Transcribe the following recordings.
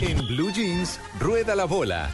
En Blue Jeans, rueda la bola.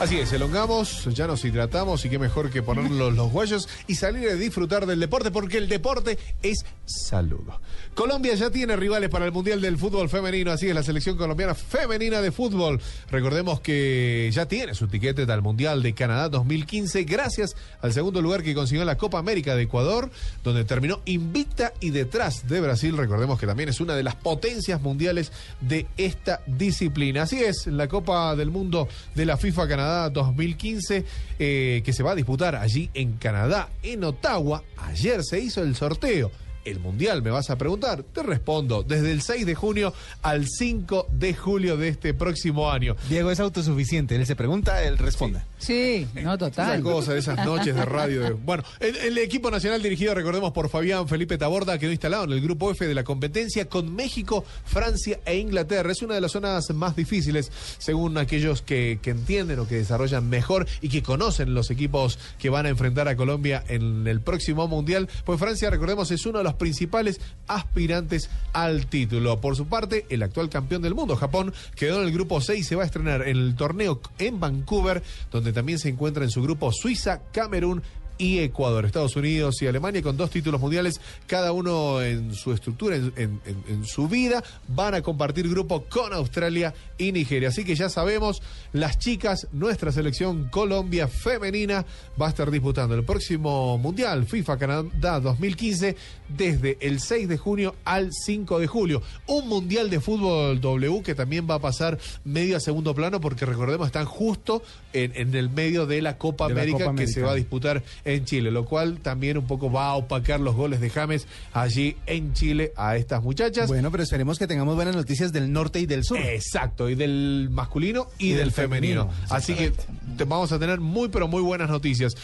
Así es, elongamos, ya nos hidratamos y qué mejor que ponernos los guayos y salir a disfrutar del deporte porque el deporte es saludo. Colombia ya tiene rivales para el Mundial del Fútbol Femenino, así es la selección colombiana femenina de fútbol. Recordemos que ya tiene su tiquete al Mundial de Canadá 2015 gracias al segundo lugar que consiguió en la Copa América de Ecuador, donde terminó invicta y detrás de Brasil. Recordemos que también es una de las potencias mundiales de esta disciplina. Así es, la Copa del Mundo de la FIFA Canadá 2015 eh, que se va a disputar allí en Canadá, en Ottawa. Ayer se hizo el sorteo. El Mundial, me vas a preguntar, te respondo, desde el 6 de junio al 5 de julio de este próximo año. Diego es autosuficiente, él se pregunta, él responde. Sí, no, Esa total. cosa de esas noches de radio. de- Bueno, el, el equipo nacional dirigido, recordemos, por Fabián Felipe Taborda, quedó instalado en el grupo F de la competencia con México, Francia e Inglaterra. Es una de las zonas más difíciles, según aquellos que, que entienden o que desarrollan mejor y que conocen los equipos que van a enfrentar a Colombia en el próximo Mundial. Pues Francia, recordemos, es uno de los principales aspirantes al título. Por su parte, el actual campeón del mundo, Japón, quedó en el grupo 6 y se va a estrenar en el torneo en Vancouver, donde también se encuentra en su grupo Suiza, Camerún y Ecuador, Estados Unidos y Alemania con dos títulos mundiales, cada uno en su estructura, en, en- su vida, van a compartir grupo con Australia y Nigeria. Así que ya sabemos, las chicas, nuestra selección Colombia femenina va a estar disputando el próximo Mundial FIFA Canadá 2015 desde el 6 de junio al 5 de julio. Un Mundial de Fútbol W que también va a pasar medio a segundo plano porque recordemos están justo en, en el medio de la Copa De la América Copa que se va a disputar en Chile, lo cual también un poco va a opacar los goles de James allí en Chile a estas muchachas. Bueno, pero esperemos que tengamos buenas noticias del norte y del sur. Exacto, y del masculino y, del, femenino. femenino, Así que te- vamos a tener muy pero muy buenas noticias.